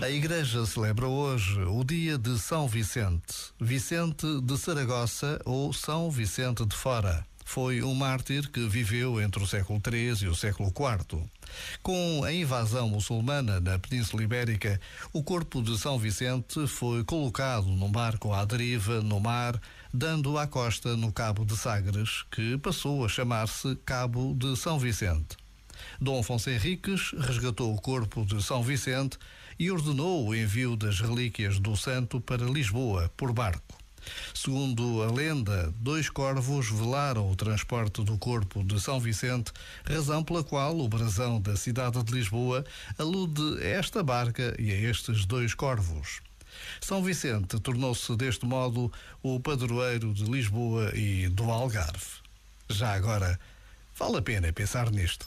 A Igreja celebra hoje o dia de São Vicente, Vicente de Saragossa ou São Vicente de Fora. Foi um mártir que viveu entre o século III e o século IV. Com a invasão muçulmana na Península Ibérica, o corpo de São Vicente foi colocado num barco à deriva no mar, dando à costa no Cabo de Sagres, que passou a chamar-se Cabo de São Vicente. Dom Afonso Henriques resgatou o corpo de São Vicente e ordenou o envio das relíquias do santo para Lisboa por barco. Segundo a lenda, dois corvos velaram o transporte do corpo de São Vicente, razão pela qual o brasão da cidade de Lisboa alude a esta barca e a estes dois corvos. São Vicente tornou-se deste modo o padroeiro de Lisboa e do Algarve. Já agora, vale a pena pensar nisto.